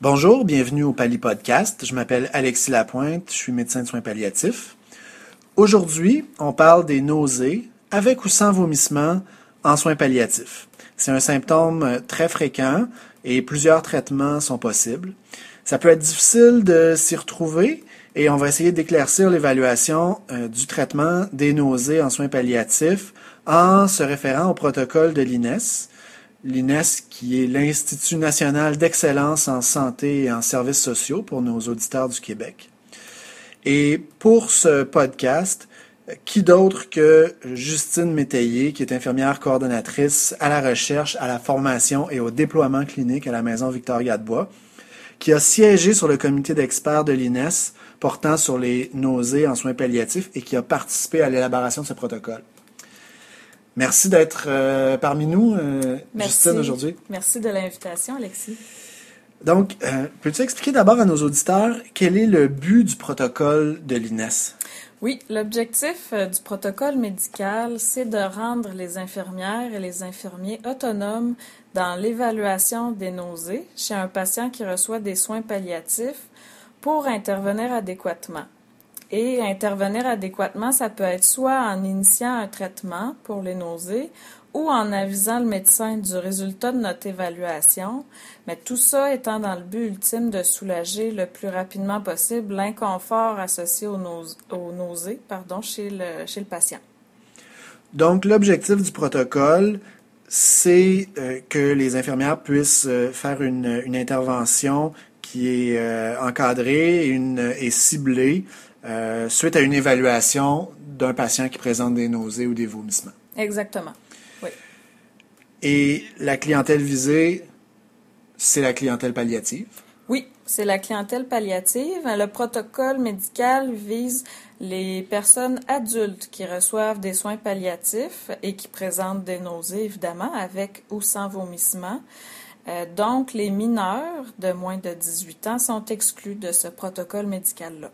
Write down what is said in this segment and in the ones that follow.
Bonjour, bienvenue au Pali Podcast. Je m'appelle Alexis Lapointe, je suis médecin de soins palliatifs. Aujourd'hui, on parle des nausées avec ou sans vomissement en soins palliatifs. C'est un symptôme très fréquent et plusieurs traitements sont possibles. Ça peut être difficile de s'y retrouver et on va essayer d'éclaircir l'évaluation euh, du traitement des nausées en soins palliatifs en se référant au protocole de l'INES, l'INES, qui est l'Institut national d'excellence en santé et en services sociaux pour nos auditeurs du Québec. Et pour ce podcast, qui d'autre que Justine Métayer, qui est infirmière coordonnatrice à la recherche, à la formation et au déploiement clinique à la Maison Victoria de Bois, qui a siégé sur le comité d'experts de l'INES portant sur les nausées en soins palliatifs et qui a participé à l'élaboration de ce protocole. Merci d'être euh, parmi nous, euh, Justine, aujourd'hui. Merci de l'invitation, Alexis. Donc, euh, peux-tu expliquer d'abord à nos auditeurs quel est le but du protocole de l'INES? Oui, l'objectif du protocole médical, c'est de rendre les infirmières et les infirmiers autonomes dans l'évaluation des nausées chez un patient qui reçoit des soins palliatifs pour intervenir adéquatement. Et intervenir adéquatement, ça peut être soit en initiant un traitement pour les nausées ou en avisant le médecin du résultat de notre évaluation, mais tout ça étant dans le but ultime de soulager le plus rapidement possible l'inconfort associé aux, nausées pardon, chez, le, patient. Donc, l'objectif du protocole, c'est euh, que les infirmières puissent euh, faire une, intervention qui est euh, encadrée et ciblée euh, suite à une évaluation d'un patient qui présente des nausées ou des vomissements. Exactement. Oui. Et la clientèle visée, c'est la clientèle palliative? Oui, c'est la clientèle palliative. Le protocole médical vise les personnes adultes qui reçoivent des soins palliatifs et qui présentent des nausées, évidemment, avec ou sans vomissement. Euh, donc, les mineurs de moins de 18 ans sont exclus de ce protocole médical-là.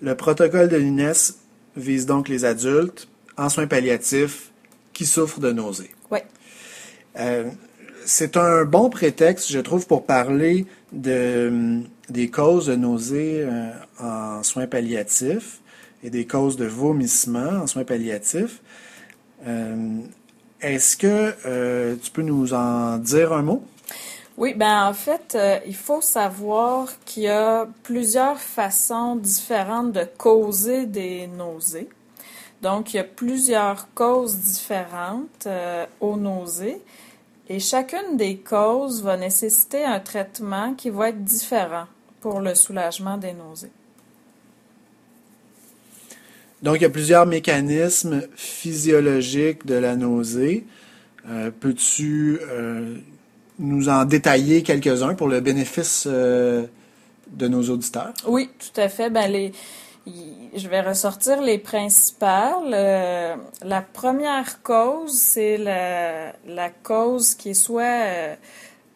Le protocole de l'INES vise donc les adultes en soins palliatifs qui souffrent de nausées. Oui. Euh, c'est un bon prétexte, je trouve, pour parler de, des causes de nausées euh, en soins palliatifs et des causes de vomissement en soins palliatifs. Euh, est-ce que tu peux nous en dire un mot? Oui, ben en fait, euh, il faut savoir qu'il y a plusieurs façons différentes de causer des nausées. Donc, il y a plusieurs causes différentes euh, aux nausées et chacune des causes va nécessiter un traitement qui va être différent pour le soulagement des nausées. Donc, il y a plusieurs mécanismes physiologiques de la nausée. Euh, peux-tu nous en détailler quelques-uns pour le bénéfice euh, de nos auditeurs? Oui, tout à fait. Ben, les, je vais ressortir les principales. Euh, la première cause, c'est la, la, cause qui est soit euh,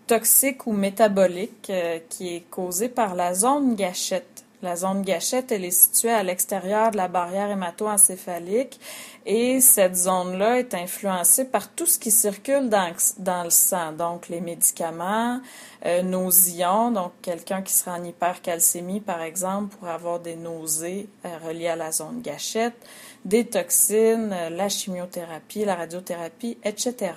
toxique ou métabolique, qui est causée par la zone gâchette. La zone gâchette, elle est située à l'extérieur de la barrière hémato-encéphalique et cette zone-là est influencée par tout ce qui circule dans, dans le sang, donc les médicaments, euh, nos ions, donc quelqu'un qui sera en hypercalcémie, par exemple, pour avoir des nausées euh, reliées à la zone gâchette, des toxines, euh, la chimiothérapie, la radiothérapie, etc.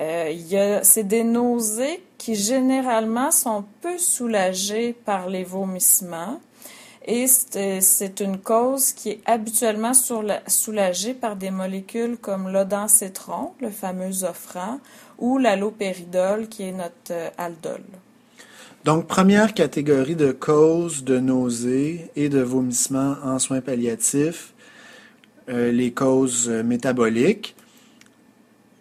Euh, c'est des nausées qui généralement sont peu soulagées par les vomissements et c'est une cause qui est habituellement soulagée par des molécules comme l'odencétron, le fameux offrant, ou l'allopéridol qui est notre euh, aldol. Donc, première catégorie de causes de nausées et de vomissements en soins palliatifs, euh, les causes métaboliques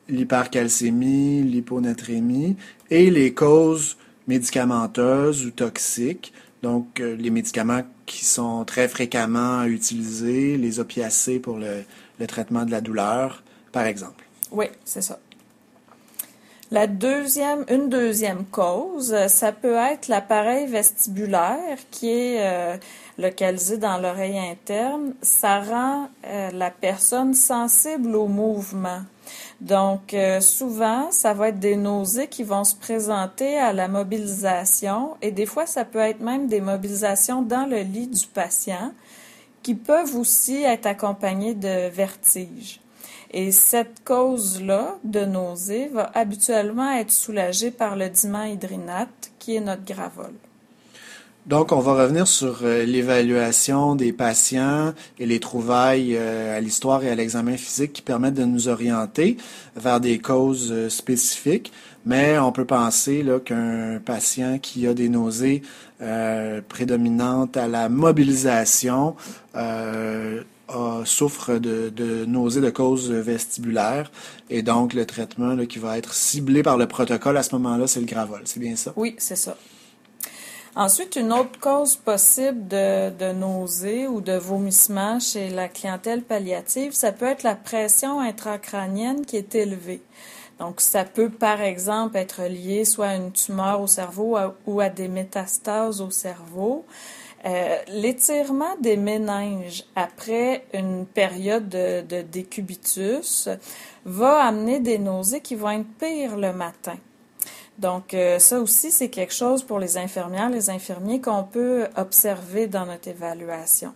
l'hypercalcémie, l'hyponatrémie et les causes médicamenteuses ou toxiques, donc euh, les médicaments qui sont très fréquemment utilisés, les opiacés pour le, traitement de la douleur, par exemple. Oui, c'est ça. La deuxième, une deuxième cause, ça peut être l'appareil vestibulaire qui est euh, localisé dans l'oreille interne. Ça rend euh, la personne sensible au mouvement. Donc, euh, souvent, ça va être des nausées qui vont se présenter à la mobilisation et des fois, ça peut être même des mobilisations dans le lit du patient qui peuvent aussi être accompagnées de vertiges. Et cette cause-là de nausée va habituellement être soulagée par le dimahydrinate, qui est notre gravol. Donc, on va revenir sur euh, l'évaluation des patients et les trouvailles euh, à l'histoire et à l'examen physique qui permettent de nous orienter vers des causes euh, spécifiques. Mais on peut penser qu'un patient qui a des nausées prédominantes à la mobilisation souffre de, nausées de cause vestibulaire. Et donc, le traitement qui va être ciblé par le protocole à ce moment-là, c'est le gravol. C'est bien ça? Oui, c'est ça. Ensuite, une autre cause possible de, de nausée ou de vomissement chez la clientèle palliative, ça peut être la pression intracrânienne qui est élevée. Donc, ça peut, par exemple, être lié soit à une tumeur au cerveau ou à des métastases au cerveau. Euh, l'étirement des méninges après une période de, de décubitus va amener des nausées qui vont être pires le matin. Donc, euh, ça aussi, c'est quelque chose pour les infirmières, les infirmiers qu'on peut observer dans notre évaluation.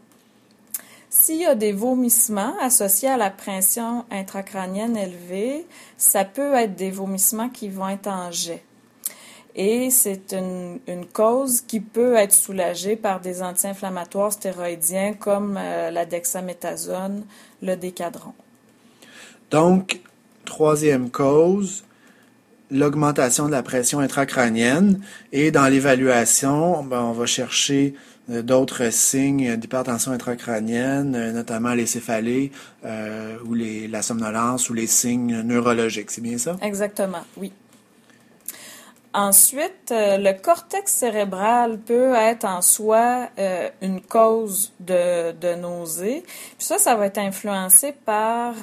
S'il y a des vomissements associés à la pression intracrânienne élevée, ça peut être des vomissements qui vont être en jet. Et c'est une, cause qui peut être soulagée par des anti-inflammatoires stéroïdiens comme euh, la dexaméthasone, le décadron. Donc, troisième cause, l'augmentation de la pression intracrânienne et dans l'évaluation, ben, on va chercher euh, d'autres signes d'hypertension intracrânienne, euh, notamment les céphalées euh, ou les, la somnolence ou les signes neurologiques. C'est bien ça? Exactement, oui. Ensuite, le cortex cérébral peut être en soi une cause de, de nausée. Ça, ça va être influencé par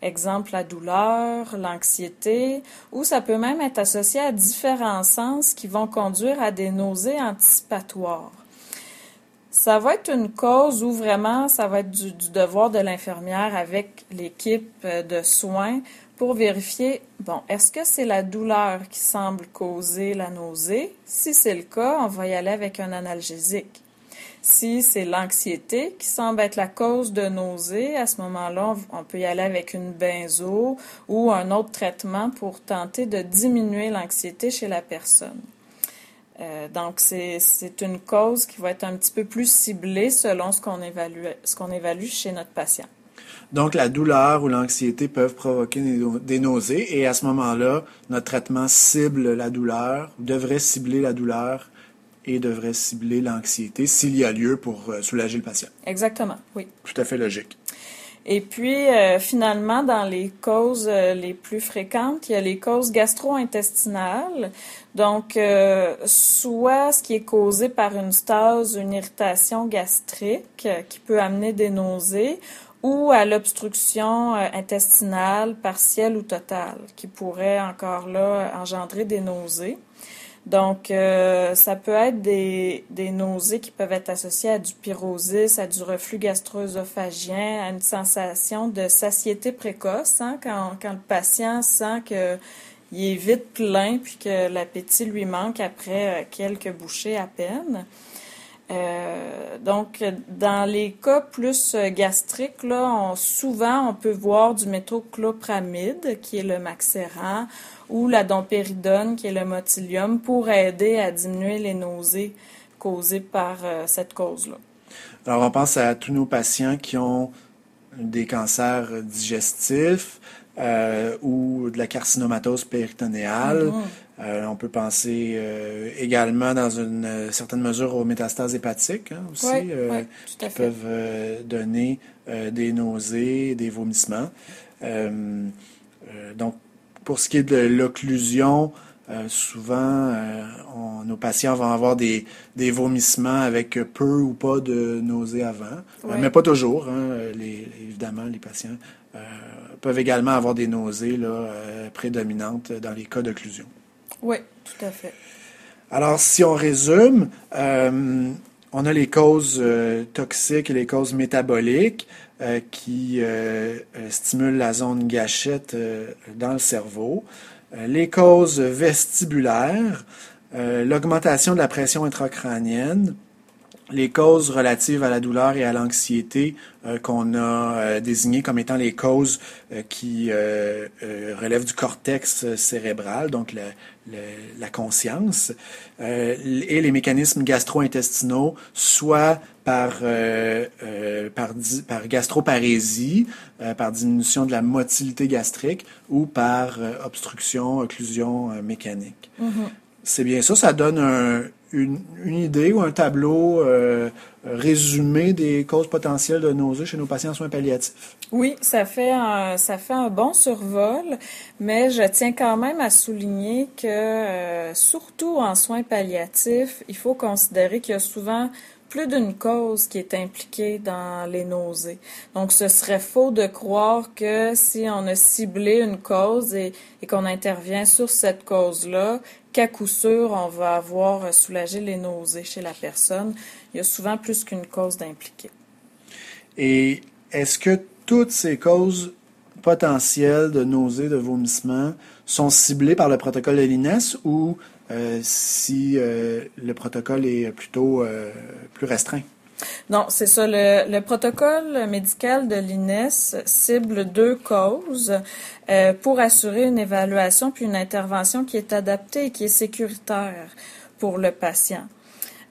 exemple la douleur, l'anxiété, ou ça peut même être associé à différents sens qui vont conduire à des nausées anticipatoires. Ça va être une cause où vraiment ça va être du, devoir de l'infirmière avec l'équipe de soins pour vérifier, bon, est-ce que c'est la douleur qui semble causer la nausée? Si c'est le cas, on va y aller avec un analgésique. Si c'est l'anxiété qui semble être la cause de nausées, à ce moment-là, on peut y aller avec une benzo ou un autre traitement pour tenter de diminuer l'anxiété chez la personne. Euh, donc, c'est une cause qui va être un petit peu plus ciblée selon ce qu'on évalue, ce qu'on évalue chez notre patient. Donc, la douleur ou l'anxiété peuvent provoquer des nausées et à ce moment-là, notre traitement cible la douleur, devrait cibler la douleur et devrait cibler l'anxiété s'il y a lieu pour euh, soulager le patient. Exactement, oui. Tout à fait logique. Et puis, euh, finalement, dans les causes euh, les plus fréquentes, il y a les causes gastro-intestinales. Donc, soit ce qui est causé par une stase, une irritation gastrique qui peut amener des nausées, ou à l'obstruction intestinale partielle ou totale, qui pourrait encore là engendrer des nausées. Donc, euh, ça peut être des, des, nausées qui peuvent être associées à du pyrosis, à du reflux gastro-œsophagien, à une sensation de satiété précoce, hein, quand, quand le patient sent que il est vite plein puis que l'appétit lui manque après euh, quelques bouchées à peine. Euh, donc, dans les cas plus gastriques, là, souvent, on peut voir du méthoclopramide, qui est le maxéran, ou la dompéridone, qui est le motilium, pour aider à diminuer les nausées causées par euh, cette cause-là. Alors, on pense à tous nos patients qui ont des cancers digestifs euh, ou de la carcinomatose péritonéale. Mm-hmm. Euh, on peut penser également, dans une certaine mesure, aux métastases hépatiques hein, aussi, qui peuvent donner des nausées, des vomissements. donc, pour ce qui est de l'occlusion, euh, souvent, euh, nos patients vont avoir des, des, vomissements avec peu ou pas de nausées avant, euh, mais pas toujours. Hein, évidemment, les patients peuvent également avoir des nausées là, prédominantes dans les cas d'occlusion. Oui, tout à fait. Alors, si on résume, on a les causes toxiques et les causes métaboliques. qui stimulent la zone gâchette dans le cerveau, les causes vestibulaires, l'augmentation de la pression intracrânienne, les causes relatives à la douleur et à l'anxiété euh, qu'on a euh, désignées comme étant les causes euh, qui relèvent du cortex cérébral, donc la, conscience, et les mécanismes gastro-intestinaux, soit par, par, par gastroparésie, par diminution de la motilité gastrique ou par obstruction, occlusion mécanique. Mm-hmm. C'est bien ça, ça donne un, une, idée ou un tableau euh, résumé des causes potentielles de nausées chez nos patients en soins palliatifs. Oui, ça fait un, ça fait un bon survol, mais je tiens quand même à souligner que, euh, surtout en soins palliatifs, il faut considérer qu'il y a souvent plus d'une cause qui est impliquée dans les nausées. Donc, ce serait faux de croire que si on a ciblé une cause et, et qu'on intervient sur cette cause-là, qu'à coup sûr, on va avoir soulagé les nausées chez la personne. Il y a souvent plus qu'une cause d'impliquer. Et est-ce que toutes ces causes potentielles de nausées, de vomissements sont ciblées par le protocole de l'INES ou si euh, le protocole est plutôt euh, plus restreint? Non, c'est ça. Le, protocole médical de l'INES cible deux causes euh, pour assurer une évaluation puis une intervention qui est adaptée et qui est sécuritaire pour le patient.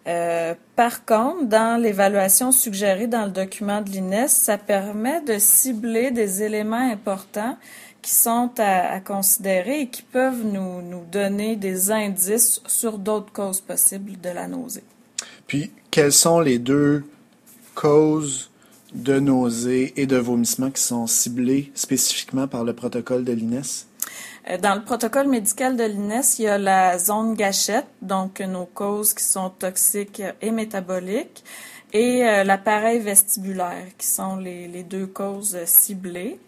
Euh, par contre, dans l'évaluation suggérée dans le document de l'INES, ça permet de cibler des éléments importants qui sont à, considérer et qui peuvent nous, nous donner des indices sur d'autres causes possibles de la nausée. Puis, quelles sont les deux causes de nausées et de vomissements qui sont ciblées spécifiquement par le protocole de l'INES? Euh, dans le protocole médical de l'INES, il y a la zone gâchette, donc nos causes qui sont toxiques et métaboliques, et euh, l'appareil vestibulaire, qui sont les, les, deux causes ciblées.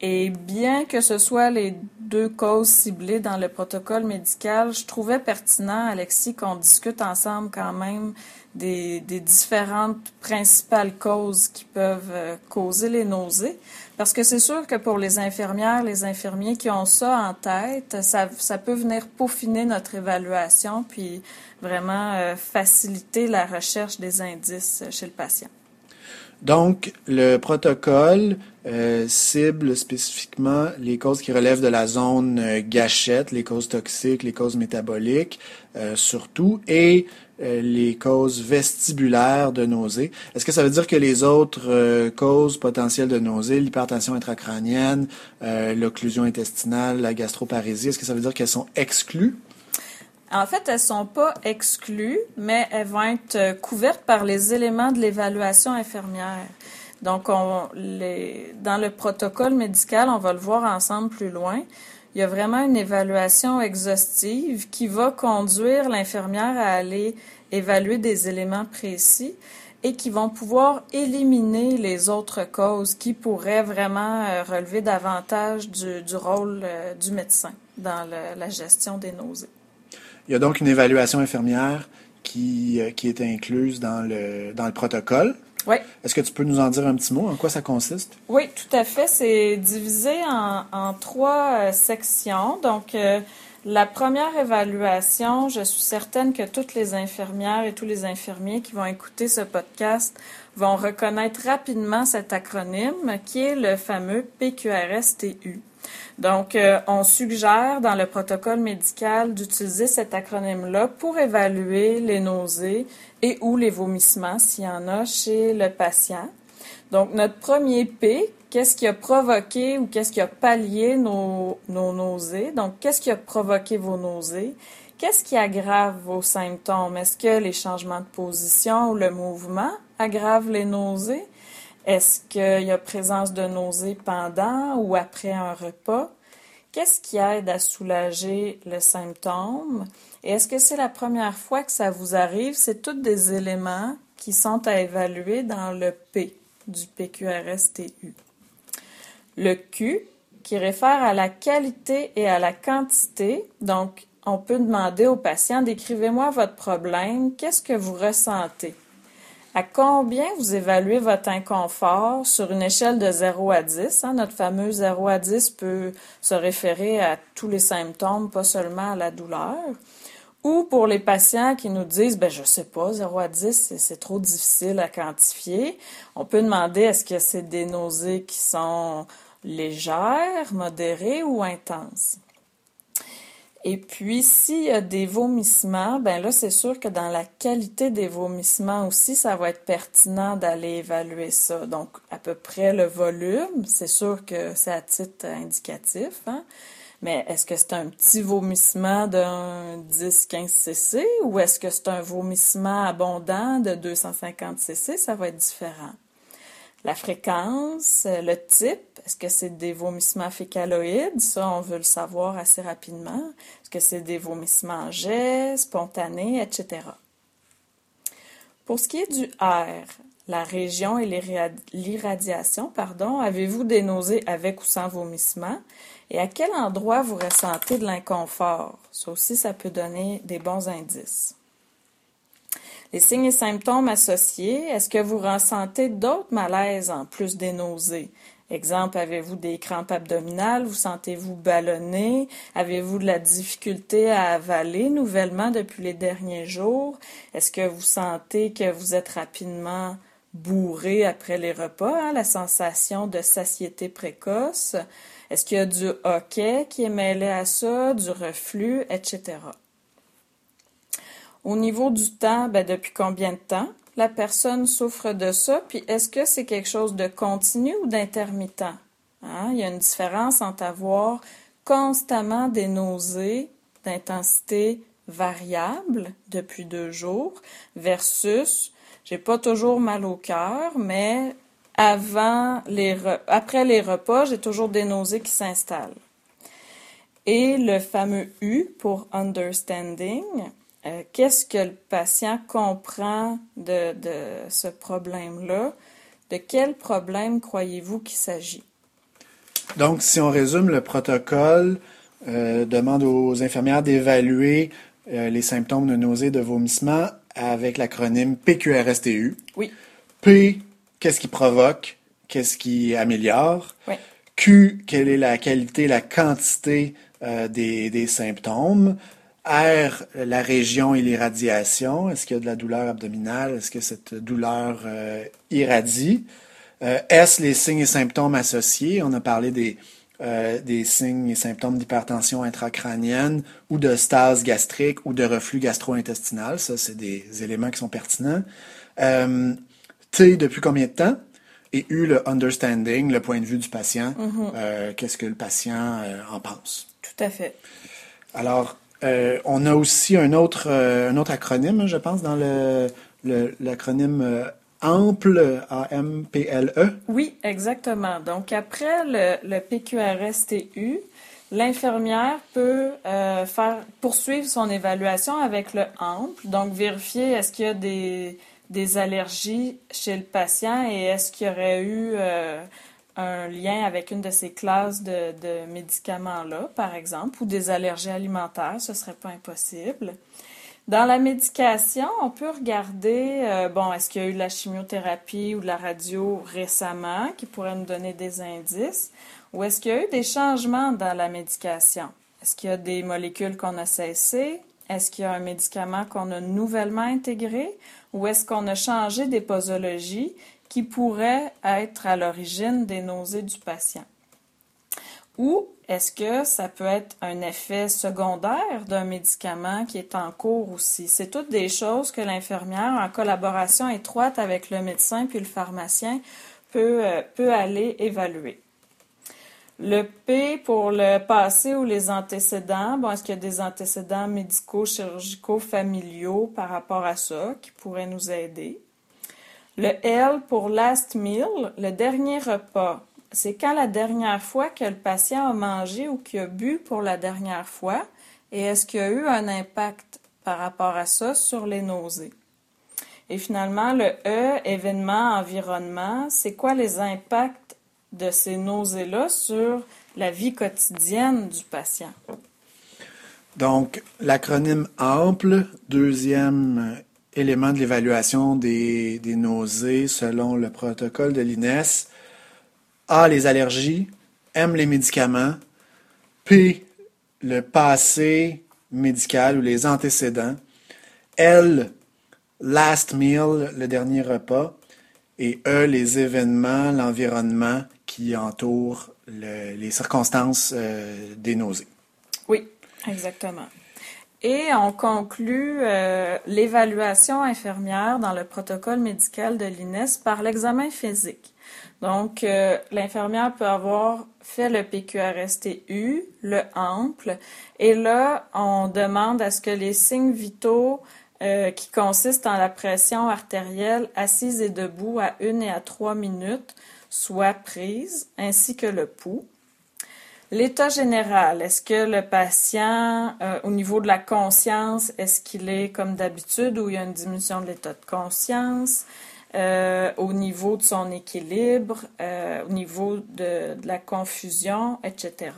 Et bien que ce soit les deux causes ciblées dans le protocole médical, je trouvais pertinent, Alexis, qu'on discute ensemble quand même des, différentes principales causes qui peuvent euh, causer les nausées. Parce que c'est sûr que pour les infirmières, les infirmiers qui ont ça en tête, ça, ça peut venir peaufiner notre évaluation puis vraiment euh, faciliter la recherche des indices chez le patient. Donc, le protocole euh, cible spécifiquement les causes qui relèvent de la zone gâchette, les causes toxiques, les causes métaboliques, surtout, et euh, les causes vestibulaires de nausées. Est-ce que ça veut dire que les autres euh, causes potentielles de nausées, l'hypertension intracrânienne, euh, l'occlusion intestinale, la gastroparésie, est-ce que ça veut dire qu'elles sont exclues? En fait, elles sont pas exclues, mais elles vont être couvertes par les éléments de l'évaluation infirmière. Donc, dans le protocole médical, on va le voir ensemble plus loin il y a vraiment une évaluation exhaustive qui va conduire l'infirmière à aller évaluer des éléments précis et qui vont pouvoir éliminer les autres causes qui pourraient vraiment euh, relever davantage du, rôle euh, du médecin dans la gestion des nausées. Il y a donc une évaluation infirmière qui, euh, est incluse dans le protocole. Oui. Est-ce que tu peux nous en dire un petit mot? En quoi ça consiste? Oui, tout à fait. C'est divisé en, trois euh, sections. Donc, euh, la première évaluation, je suis certaine que toutes les infirmières et tous les infirmiers qui vont écouter ce podcast vont reconnaître rapidement cet acronyme qui est le fameux PQRSTU. Donc, euh, on suggère dans le protocole médical d'utiliser cet acronyme-là pour évaluer les nausées et ou les vomissements s'il y en a chez le patient. Donc, notre premier P, qu'est-ce qui a provoqué ou qu'est-ce qui a pallié nos, nos nausées? Donc, qu'est-ce qui a provoqué vos nausées? Qu'est-ce qui aggrave vos symptômes? Est-ce que les changements de position ou le mouvement aggravent les nausées? Est-ce qu'il y a présence de nausées pendant ou après un repas? Qu'est-ce qui aide à soulager le symptôme? Et est-ce que c'est la première fois que ça vous arrive? C'est tous des éléments qui sont à évaluer dans le P du PQRSTU. Le Q, qui réfère à la qualité et à la quantité. Donc, on peut demander au patient, décrivez-moi votre problème, qu'est-ce que vous ressentez? À combien vous évaluez votre inconfort sur une échelle de 0 à 10? Hein? Notre fameux 0 à 10 peut se référer à tous les symptômes, pas seulement à la douleur. Ou pour les patients qui nous disent, ben, je sais pas, 0 à 10, c'est trop difficile à quantifier. On peut demander est-ce que c'est des nausées qui sont légères, modérées ou intenses? Et puis, s'il y a des vomissements, ben là, c'est sûr que dans la qualité des vomissements aussi, ça va être pertinent d'aller évaluer ça. Donc, à peu près le volume, c'est sûr que c'est à titre indicatif, hein? Mais est-ce que c'est un petit vomissement d'un 10-15 cc ou est-ce que c'est un vomissement abondant de 250 cc? Ça va être différent. La fréquence, le type, est-ce que c'est des vomissements fécaloïdes? Ça, on veut le savoir assez rapidement. Est-ce que c'est des vomissements en jet, spontanés, etc. Pour ce qui est du R, la région et l'irradiation, pardon, avez-vous des nausées avec ou sans vomissement? Et à quel endroit vous ressentez de l'inconfort? Ça aussi, ça peut donner des bons indices. Les signes et symptômes associés, est-ce que vous ressentez d'autres malaises en plus des nausées? Exemple, avez-vous des crampes abdominales? Vous sentez-vous ballonné? Avez-vous de la difficulté à avaler nouvellement depuis les derniers jours? Est-ce que vous sentez que vous êtes rapidement bourré après les repas? Hein? La sensation de satiété précoce? Est-ce qu'il y a du hoquet qui est mêlé à ça, du reflux, etc. Au niveau du temps, ben, depuis combien de temps la personne souffre de ça, puis est-ce que c'est quelque chose de continu ou d'intermittent? Hein? Il y a une différence entre avoir constamment des nausées d'intensité variable depuis deux jours versus j'ai pas toujours mal au cœur, mais après les repas, j'ai toujours des nausées qui s'installent. Et le fameux U pour understanding, euh, qu'est-ce que le patient comprend de, ce problème-là? De quel problème croyez-vous qu'il s'agit? Donc, si on résume, le protocole euh, demande aux infirmières d'évaluer euh, les symptômes de nausée, de vomissement avec l'acronyme PQRSTU. Oui. P, qu'est-ce qui provoque? Qu'est-ce qui améliore? Oui. Q, quelle est la qualité, la quantité des, des, symptômes? R, la région et l'irradiation. Est-ce qu'il y a de la douleur abdominale? Est-ce que cette douleur euh, irradie? Euh, S, les signes et symptômes associés? On a parlé des, euh, des signes et symptômes d'hypertension intracrânienne ou de stase gastrique ou de reflux gastro-intestinal. Ça, c'est des éléments qui sont pertinents. T, depuis combien de temps? Et U, le understanding, le point de vue du patient. Mm-hmm. Qu'est-ce que le patient en pense? Tout à fait. Alors, euh, on a aussi un autre, euh, acronyme, hein, je pense, dans le, l'acronyme euh, AMPLE, A-M-P-L-E. Oui, exactement. Donc, après le, le PQRSTU, l'infirmière peut faire poursuivre son évaluation avec le AMPLE. Donc, vérifier est-ce qu'il y a des, des allergies chez le patient et est-ce qu'il y aurait eu un lien avec une de ces classes de, médicaments-là, par exemple, ou des allergies alimentaires, ce serait pas impossible. Dans la médication, on peut regarder, euh, bon, est-ce qu'il y a eu de la chimiothérapie ou de la radio récemment qui pourrait nous donner des indices, ou est-ce qu'il y a eu des changements dans la médication? Est-ce qu'il y a des molécules qu'on a cessées? Est-ce qu'il y a un médicament qu'on a nouvellement intégré? Ou est-ce qu'on a changé des posologies qui pourrait être à l'origine des nausées du patient. Ou est-ce que ça peut être un effet secondaire d'un médicament qui est en cours aussi? C'est toutes des choses que l'infirmière, en collaboration étroite avec le médecin puis le pharmacien, peut, euh, peut aller évaluer. Le P pour le passé ou les antécédents. Bon, est-ce qu'il y a des antécédents médicaux, chirurgicaux, familiaux par rapport à ça qui pourraient nous aider? Le L pour last meal, le dernier repas. C'est quand la dernière fois que le patient a mangé ou qu'il a bu pour la dernière fois? Et est-ce qu'il y a eu un impact par rapport à ça sur les nausées? Et finalement, le E, événement, environnement, c'est quoi les impacts de ces nausées-là sur la vie quotidienne du patient? Donc, l'acronyme AMPLE, deuxième élément de l'évaluation des, des, nausées selon le protocole de l'INES. A, les allergies. M, les médicaments. P, le passé médical ou les antécédents. L, last meal, le dernier repas. Et E, les événements, l'environnement qui entoure le, les circonstances euh, des nausées. Oui, exactement. Et on conclut euh, l'évaluation infirmière dans le protocole médical de l'INES par l'examen physique. Donc, euh, l'infirmière peut avoir fait le PQRSTU, le ample, et là, on demande à ce que les signes vitaux euh, qui consistent en la pression artérielle assise et debout à une et à trois minutes soient prises, ainsi que le pouls. L'état général, est-ce que le patient, euh, au niveau de la conscience, est-ce qu'il est comme d'habitude ou il y a une diminution de l'état de conscience? Euh, au niveau de son équilibre, euh, au niveau de, la confusion, etc.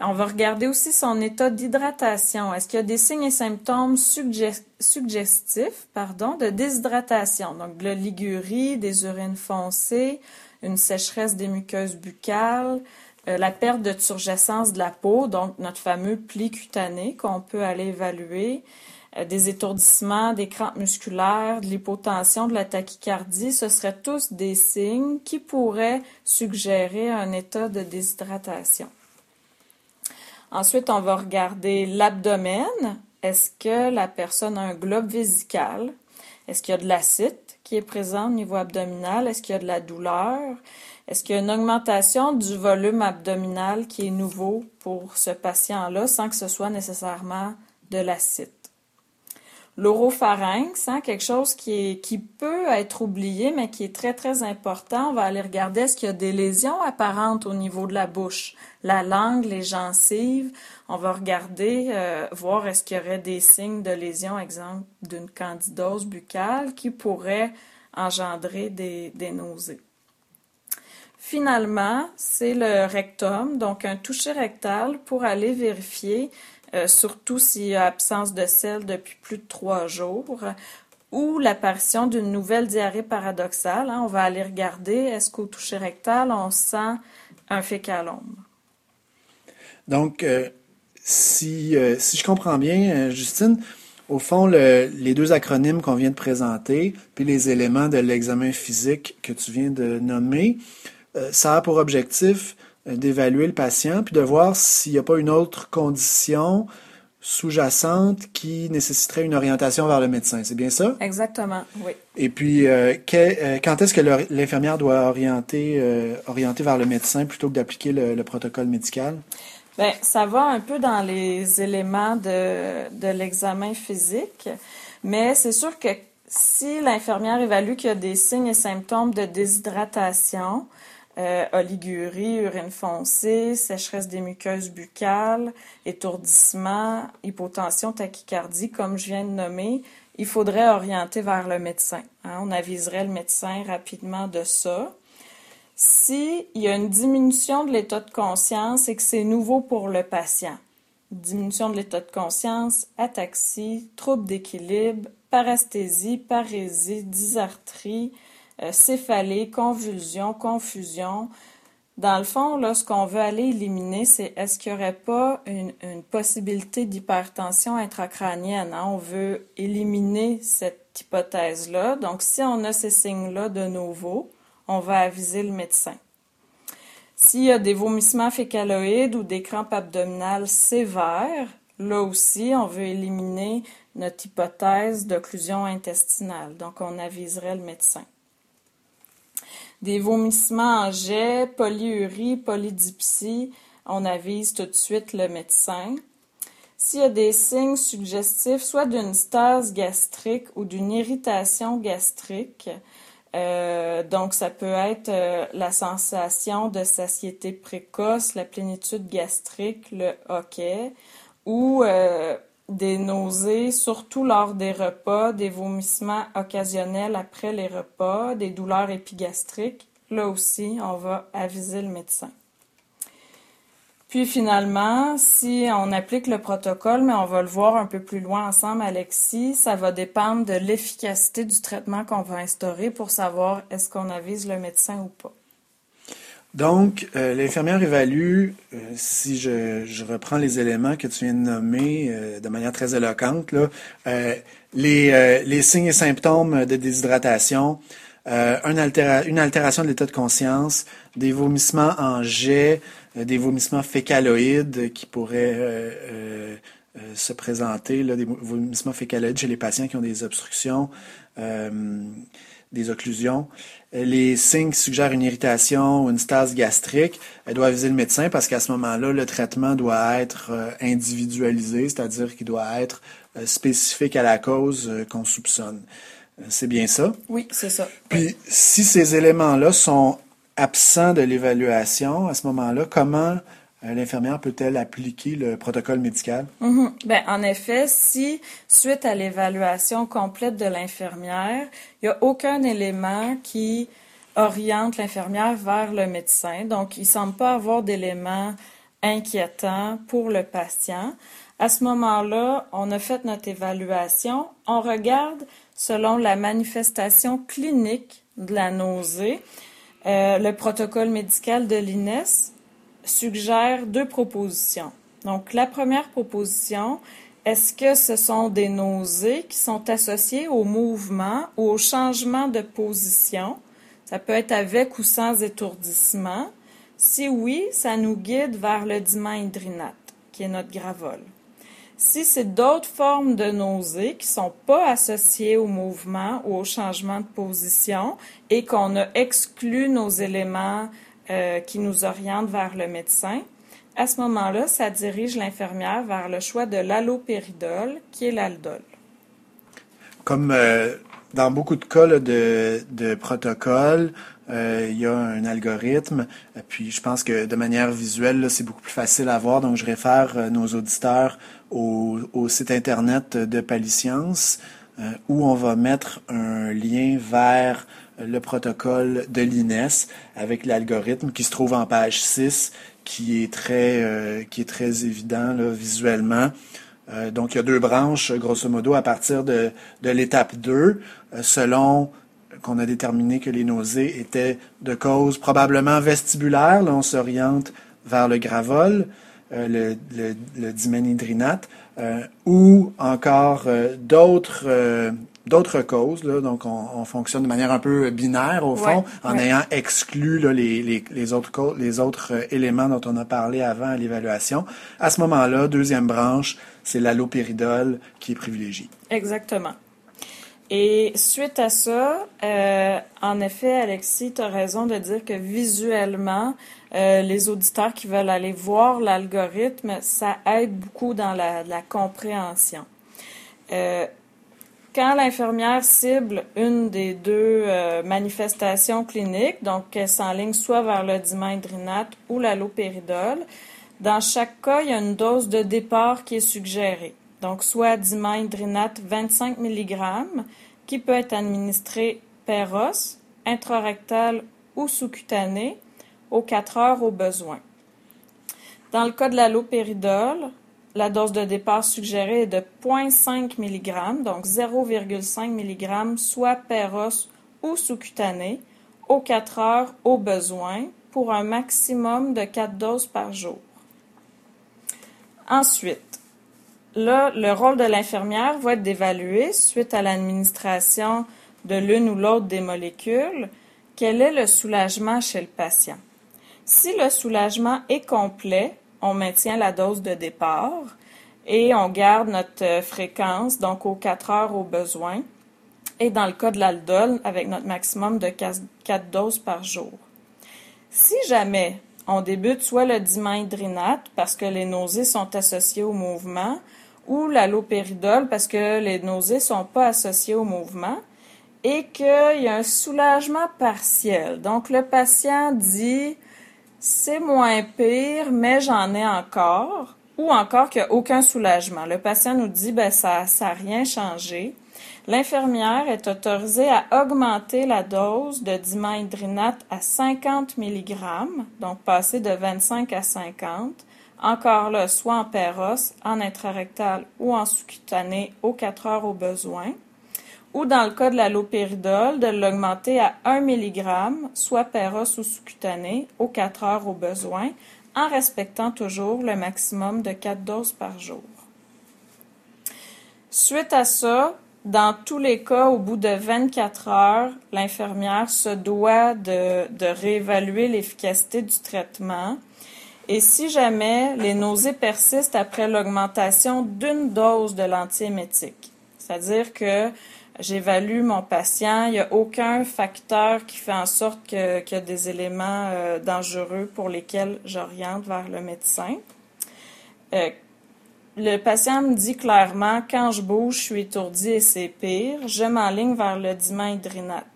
On va regarder aussi son état d'hydratation. Est-ce qu'il y a des signes et symptômes suggestifs pardon, de déshydratation? Donc, de la ligurie, des urines foncées, une sécheresse des muqueuses buccales, la perte de turgescence de la peau, donc notre fameux pli cutané qu'on peut aller évaluer, euh, des étourdissements, des crampes musculaires, de l'hypotension, de la tachycardie, ce seraient tous des signes qui pourraient suggérer un état de déshydratation. Ensuite, on va regarder l'abdomen. Est-ce que la personne a un globe vésical? Est-ce qu'il y a de l'acide qui est présent au niveau abdominal? Est-ce qu'il y a de la douleur? Est-ce qu'il y a une augmentation du volume abdominal qui est nouveau pour ce patient-là sans que ce soit nécessairement de l'acide? L'oropharynx, hein, quelque chose qui, peut être oublié, mais qui est très, très important. On va aller regarder est-ce qu'il y a des lésions apparentes au niveau de la bouche, la langue, les gencives. On va regarder, euh, voir est-ce qu'il y aurait des signes de lésions, exemple d'une candidose buccale, qui pourrait engendrer des, des nausées. Finalement, c'est le rectum, donc un toucher rectal pour aller vérifier, euh, surtout s'il y a absence de sel depuis plus de trois jours, ou l'apparition d'une nouvelle diarrhée paradoxale. Hein. on va aller regarder, est-ce qu'au toucher rectal, on sent un fécalome. Donc, euh, si, euh, si je comprends bien, Justine, au fond, les deux acronymes qu'on vient de présenter, puis les éléments de l'examen physique que tu viens de nommer, ça a pour objectif euh, d'évaluer le patient puis de voir s'il n'y a pas une autre condition sous-jacente qui nécessiterait une orientation vers le médecin. C'est bien ça? Exactement, oui. Et puis, euh, quand est-ce que l'infirmière doit orienter, orienter vers le médecin plutôt que d'appliquer le, protocole médical? Bien, ça va un peu dans les éléments de, de l'examen physique, mais c'est sûr que si l'infirmière évalue qu'il y a des signes et symptômes de déshydratation, euh, oligurie, urine foncée, sécheresse des muqueuses buccales, étourdissement, hypotension, tachycardie, comme je viens de nommer, il faudrait orienter vers le médecin. Hein. On aviserait le médecin rapidement de ça. S'il y a une diminution de l'état de conscience et que c'est nouveau pour le patient, diminution de l'état de conscience, ataxie, trouble d'équilibre, parasthésie, parésie, dysarthrie, céphalée, convulsion, confusion. Dans le fond, là, ce qu'on veut aller éliminer, c'est est-ce qu'il n'y aurait pas une, possibilité d'hypertension intracrânienne? Hein? On veut éliminer cette hypothèse-là. Donc, si on a ces signes-là de nouveau, on va aviser le médecin. S'il y a des vomissements fécaloïdes ou des crampes abdominales sévères, là aussi, on veut éliminer notre hypothèse d'occlusion intestinale. Donc, on aviserait le médecin des vomissements en jet, polyurie, polydipsie, on avise tout de suite le médecin. S'il y a des signes suggestifs, soit d'une stase gastrique ou d'une irritation gastrique, euh, donc ça peut être euh, la sensation de satiété précoce, la plénitude gastrique, le hoquet, ou euh, des nausées, surtout lors des repas, des vomissements occasionnels après les repas, des douleurs épigastriques. Là aussi, on va aviser le médecin. Puis finalement, si on applique le protocole, mais on va le voir un peu plus loin ensemble, Alexis, ça va dépendre de l'efficacité du traitement qu'on va instaurer pour savoir est-ce qu'on avise le médecin ou pas. Donc, euh, l'infirmière évalue, euh, si je, reprends les éléments que tu viens de nommer euh, de manière très éloquente, là, les, les, signes et symptômes de déshydratation, une, une, altération de l'état de conscience, des vomissements en jet, des vomissements fécaloïdes qui pourraient se présenter, là, des vomissements fécaloïdes chez les patients qui ont des obstructions des occlusions. Les signes qui suggèrent une irritation ou une stase gastrique, elle doit aviser le médecin parce qu'à ce moment-là, le traitement doit être euh, individualisé, c'est-à-dire qu'il doit être euh, spécifique à la cause euh, qu'on soupçonne. C'est bien ça? Oui, c'est ça. Puis, si ces éléments-là sont absents de l'évaluation, à ce moment-là, comment euh, l'infirmière peut-elle appliquer le protocole médical? Mm-hmm. ben, en effet, si, suite à l'évaluation complète de l'infirmière, il n'y a aucun élément qui oriente l'infirmière vers le médecin, donc il ne semble pas avoir d'éléments inquiétants pour le patient, à ce moment-là, on a fait notre évaluation. On regarde selon la manifestation clinique de la nausée, euh, le protocole médical de l'INES suggère deux propositions. Donc, la première proposition, est-ce que ce sont des nausées qui sont associées au mouvement ou au changement de position? Ça peut être avec ou sans étourdissement. Si oui, ça nous guide vers le dimahydrinate, qui est notre gravol. Si c'est d'autres formes de nausées qui ne sont pas associées au mouvement ou au changement de position et qu'on a exclu nos éléments euh, qui nous oriente vers le médecin. À ce moment-là, ça dirige l'infirmière vers le choix de l'allopéridol, qui est l'aldol. Comme euh, dans beaucoup de cas de, de protocole, euh, il y a un algorithme, puis je pense que de manière visuelle, c'est beaucoup plus facile à voir. Donc, je réfère nos auditeurs au, site internet de Paliscience, où on va mettre un lien vers le protocole de l'INES avec l'algorithme qui se trouve en page 6, qui est très, euh, qui est très évident visuellement. Euh, donc, il y a deux branches, grosso modo, à partir de, de l'étape 2, euh, selon qu'on a déterminé que les nausées étaient de cause probablement vestibulaire. Là, on s'oriente vers le gravol, le, le, ou encore d'autres d'autres causes. Là, donc, on, fonctionne de manière un peu binaire, au fond, en ayant exclu là, les, les, les, autres, les autres euh, éléments dont on a parlé avant à l'évaluation. À ce moment-là, deuxième branche, c'est l'allopéridol qui est privilégié. Exactement. Et suite à ça, euh, en effet, Alexis, tu as raison de dire que visuellement, euh, les auditeurs qui veulent aller voir l'algorithme, ça aide beaucoup dans la, la compréhension. Euh, quand l'infirmière cible une des deux euh, manifestations cliniques, donc qu'elle s'enligne soit vers le dimindrinate ou l'allopéridol, dans chaque cas, il y a une dose de départ qui est suggérée. Donc, soit dimindrinate 25 mg, qui peut être administré per os, ou sous-cutané, aux 4 heures au besoin. Dans le cas de l'allopéridol, la dose de départ suggérée est de 0,5 mg, donc 0,5 mg, soit os ou sous-cutané, aux 4 heures au besoin, pour un maximum de 4 doses par jour. Ensuite, là, le rôle de l'infirmière va être d'évaluer, suite à l'administration de l'une ou l'autre des molécules, quel est le soulagement chez le patient. Si le soulagement est complet, on maintient la dose de départ et on garde notre euh, fréquence, donc aux 4 heures au besoin. Et dans le cas de l'aldol, avec notre maximum de 4 doses par jour. Si jamais on débute soit le dimindrinate parce que les nausées sont associées au mouvement, ou l'allopéridol parce que les nausées sont pas associées au mouvement, et qu'il y a un soulagement partiel. Donc le patient dit c'est moins pire, mais j'en ai encore, ou encore qu'il n'y a aucun soulagement. Le patient nous dit, ben, ça n'a rien changé. L'infirmière est autorisée à augmenter la dose de dimahydrinate à 50 mg, donc passer de 25 à 50, encore là, soit en péros, en intrarectal ou en sous-cutané aux 4 heures au besoin. Ou dans le cas de l'allopéridol, de l'augmenter à 1 mg, soit ou sous-cutané, aux 4 heures au besoin, en respectant toujours le maximum de 4 doses par jour. Suite à ça, dans tous les cas, au bout de 24 heures, l'infirmière se doit de, de réévaluer l'efficacité du traitement et si jamais les nausées persistent après l'augmentation d'une dose de l'antiémétique, c'est-à-dire que j'évalue mon patient, il n'y a aucun facteur qui fait en sorte qu'il y a des éléments euh, dangereux pour lesquels j'oriente vers le médecin. Euh, le patient me dit clairement, quand je bouge, je suis étourdi et c'est pire, je m'enligne vers le dimahydrinate.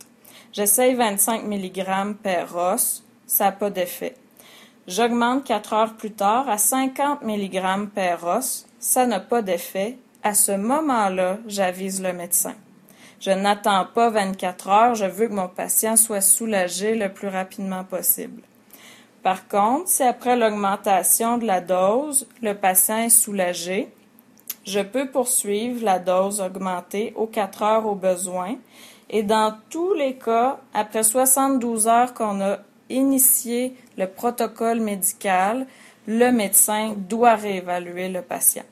J'essaye 25 mg per os, ça n'a pas d'effet. J'augmente quatre heures plus tard à 50 mg per os. Ça n'a pas d'effet. À ce moment-là, j'avise le médecin. Je n'attends pas 24 heures, je veux que mon patient soit soulagé le plus rapidement possible. Par contre, si après l'augmentation de la dose, le patient est soulagé, je peux poursuivre la dose augmentée aux 4 heures au besoin. Et dans tous les cas, après 72 heures qu'on a initier le protocole médical, le médecin doit réévaluer le patient.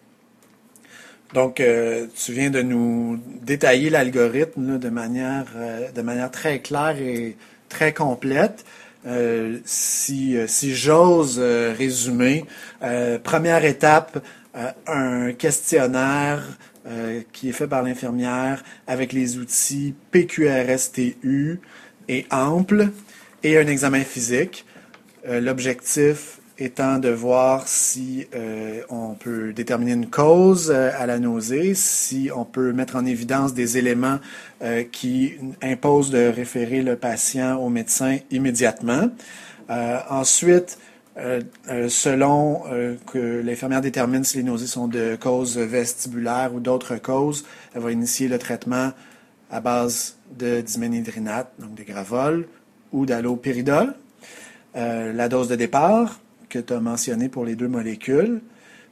Donc, euh, tu viens de nous détailler l'algorithme de manière, euh, de manière très claire et très complète. Euh, si si j'ose résumer, première étape, un questionnaire qui est fait par l'infirmière avec les outils PQRSTU et ample et un examen physique. L'objectif étant de voir si euh, on peut déterminer une cause euh, à la nausée, si on peut mettre en évidence des éléments qui imposent de référer le patient au médecin immédiatement. ensuite, selon que l'infirmière détermine si les nausées sont de cause vestibulaire ou d'autres causes, elle va initier le traitement à base de diménhydrinate, donc des gravoles, ou d'allopéridol. Euh, la dose de départ que tu as mentionné pour les deux molécules.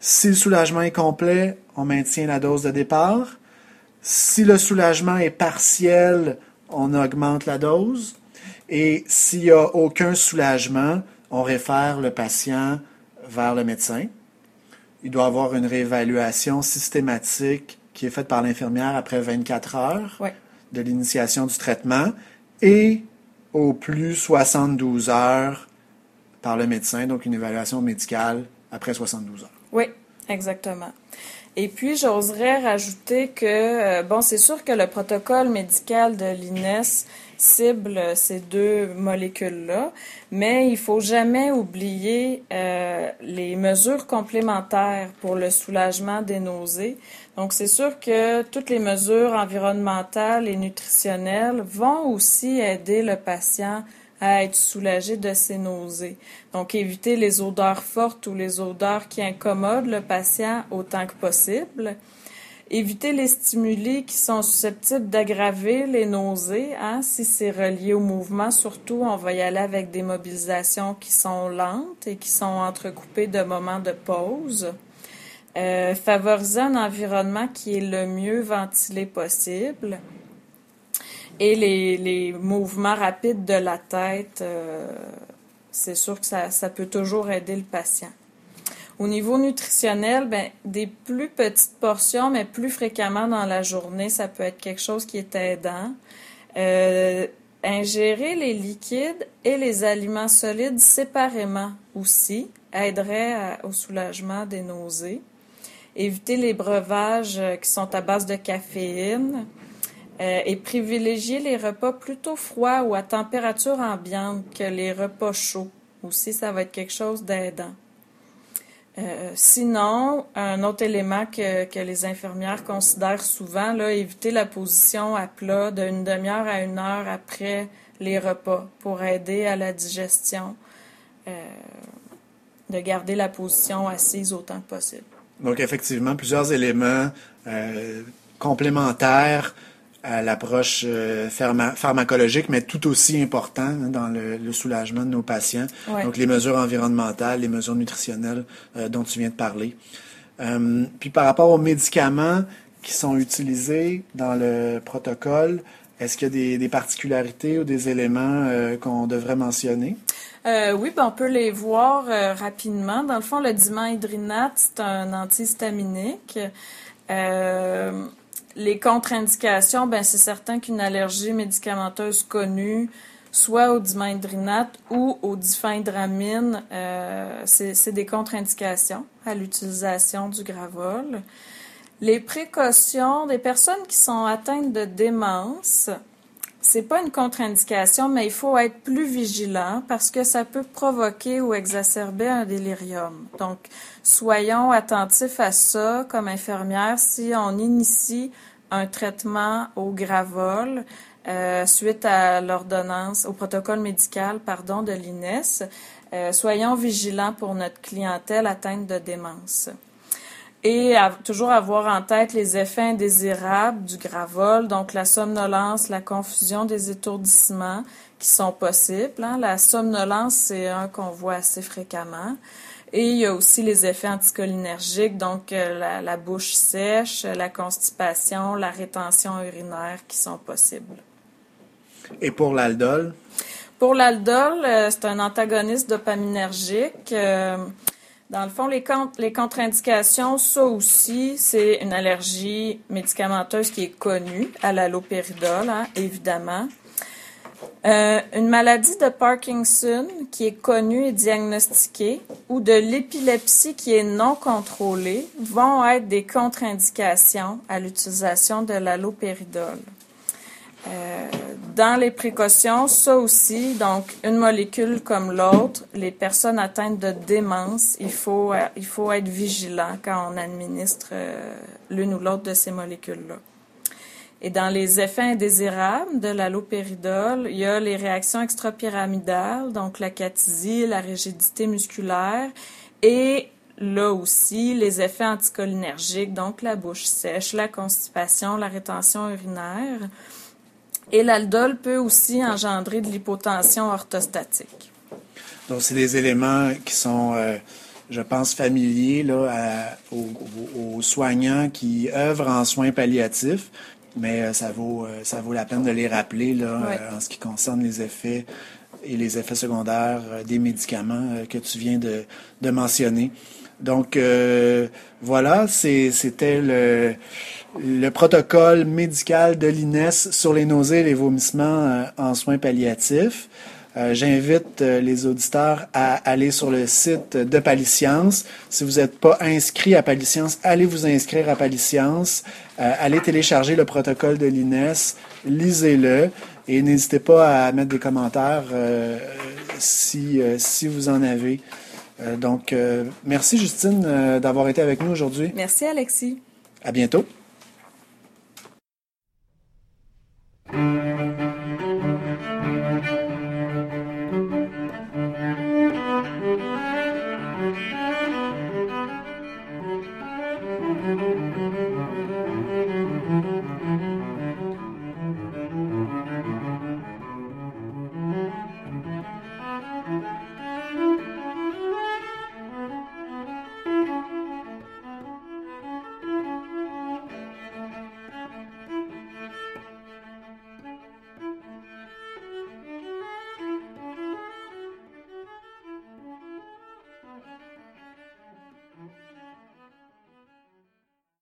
Si le soulagement est complet, on maintient la dose de départ. Si le soulagement est partiel, on augmente la dose. Et s'il n'y a aucun soulagement, on réfère le patient vers le médecin. Il doit avoir une réévaluation systématique qui est faite par l'infirmière après 24 heures de l'initiation du traitement et au plus 72 heures par le médecin, donc une évaluation médicale après 72 heures. Oui, exactement. Et puis, j'oserais rajouter que, euh, bon, c'est sûr que le protocole médical de l'INES cible ces deux molécules-là, mais il faut jamais oublier euh, les mesures complémentaires pour le soulagement des nausées. Donc, c'est sûr que toutes les mesures environnementales et nutritionnelles vont aussi aider le patient à être soulagé de ses nausées. Donc, éviter les odeurs fortes ou les odeurs qui incommodent le patient autant que possible. Éviter les stimuli qui sont susceptibles d'aggraver les nausées. Hein. Si c'est relié au mouvement, surtout, on va y aller avec des mobilisations qui sont lentes et qui sont entrecoupées de moments de pause. Euh, favoriser un environnement qui est le mieux ventilé possible. Et les, mouvements rapides de la tête, euh, c'est sûr que ça, ça peut toujours aider le patient. Au niveau nutritionnel, ben, des plus petites portions, mais plus fréquemment dans la journée, ça peut être quelque chose qui est aidant. Euh, ingérer les liquides et les aliments solides séparément aussi aiderait au soulagement des nausées. Éviter les breuvages euh, qui sont à base de caféine euh, et privilégier les repas plutôt froids ou à température ambiante que les repas chauds. Aussi, ça va être quelque chose d'aidant. Euh, sinon, un autre élément que, les infirmières considèrent souvent, éviter la position à plat d'une demi-heure à une heure après les repas pour aider à la digestion, euh, de garder la position assise autant que possible. Donc, effectivement, plusieurs éléments complémentaires à l'approche pharmacologique, mais tout aussi important hein, dans le, soulagement de nos patients. Donc les mesures environnementales, les mesures nutritionnelles dont tu viens de parler. puis par rapport aux médicaments qui sont utilisés dans le protocole, est-ce qu'il y a des, particularités ou des éléments qu'on devrait mentionner? Euh, oui, ben on peut les voir euh, rapidement. Dans le fond, le dimenhydrinate, c'est un antihistaminique. Euh, les contre-indications, ben c'est certain qu'une allergie médicamenteuse connue, soit au dimenhydrinate ou au diphenhydramine, euh, c'est des contre-indications à l'utilisation du gravol. Les précautions des personnes qui sont atteintes de démence, c'est pas une contre-indication, mais il faut être plus vigilant parce que ça peut provoquer ou exacerber un délirium. Donc, soyons attentifs à ça comme infirmière si on initie un traitement au gravol euh, suite à l'ordonnance, au protocole médical, pardon, de l'INES. Euh, soyons vigilants pour notre clientèle atteinte de démence et toujours avoir en tête les effets indésirables du gravol, donc la somnolence, la confusion des étourdissements qui sont possibles. Hein. La somnolence, c'est un qu'on voit assez fréquemment. Et il y a aussi les effets anticholinergiques, donc euh, la, bouche sèche, la constipation, la rétention urinaire qui sont possibles. Et pour l'aldol? Pour l'aldol, euh, c'est un antagoniste dopaminergique. Dans le fond, les, contre-indications, ça aussi, c'est une allergie médicamenteuse qui est connue à l'allopéridol, hein, évidemment. Euh, une maladie de Parkinson qui est connue et diagnostiquée ou de l'épilepsie qui est non contrôlée vont être des contre-indications à l'utilisation de l'allopéridol. Euh, dans les précautions, ça aussi, donc une molécule comme l'autre, les personnes atteintes de démence, il faut, euh, il faut être vigilant quand on administre euh, l'une ou l'autre de ces molécules-là. Et dans les effets indésirables de l'allopéridol, il y a les réactions extrapyramidales, donc la cathysie, la rigidité musculaire, et là aussi les effets anticholinergiques, donc la bouche sèche, la constipation, la rétention urinaire. Et l'aldol peut aussi engendrer de l'hypotension orthostatique. Donc, c'est des éléments qui sont, euh, je pense, familiers là, aux, soignants qui œuvrent en soins palliatifs, mais euh, ça, vaut, euh, ça vaut la peine de les rappeler là, en ce qui concerne les effets et les effets secondaires des médicaments que tu viens de, de mentionner. Donc, voilà, c'était le le protocole médical de l'INES sur les nausées et les vomissements euh, en soins palliatifs. Euh, j'invite euh, les auditeurs à aller sur le site de Paliscience. Si vous n'êtes pas inscrit à Paliscience, allez vous inscrire à Paliscience. allez télécharger le protocole de l'INES, lisez-le et n'hésitez pas à mettre des commentaires si, si vous en avez. donc, merci Justine d'avoir été avec nous aujourd'hui. Merci Alexis. À bientôt. Música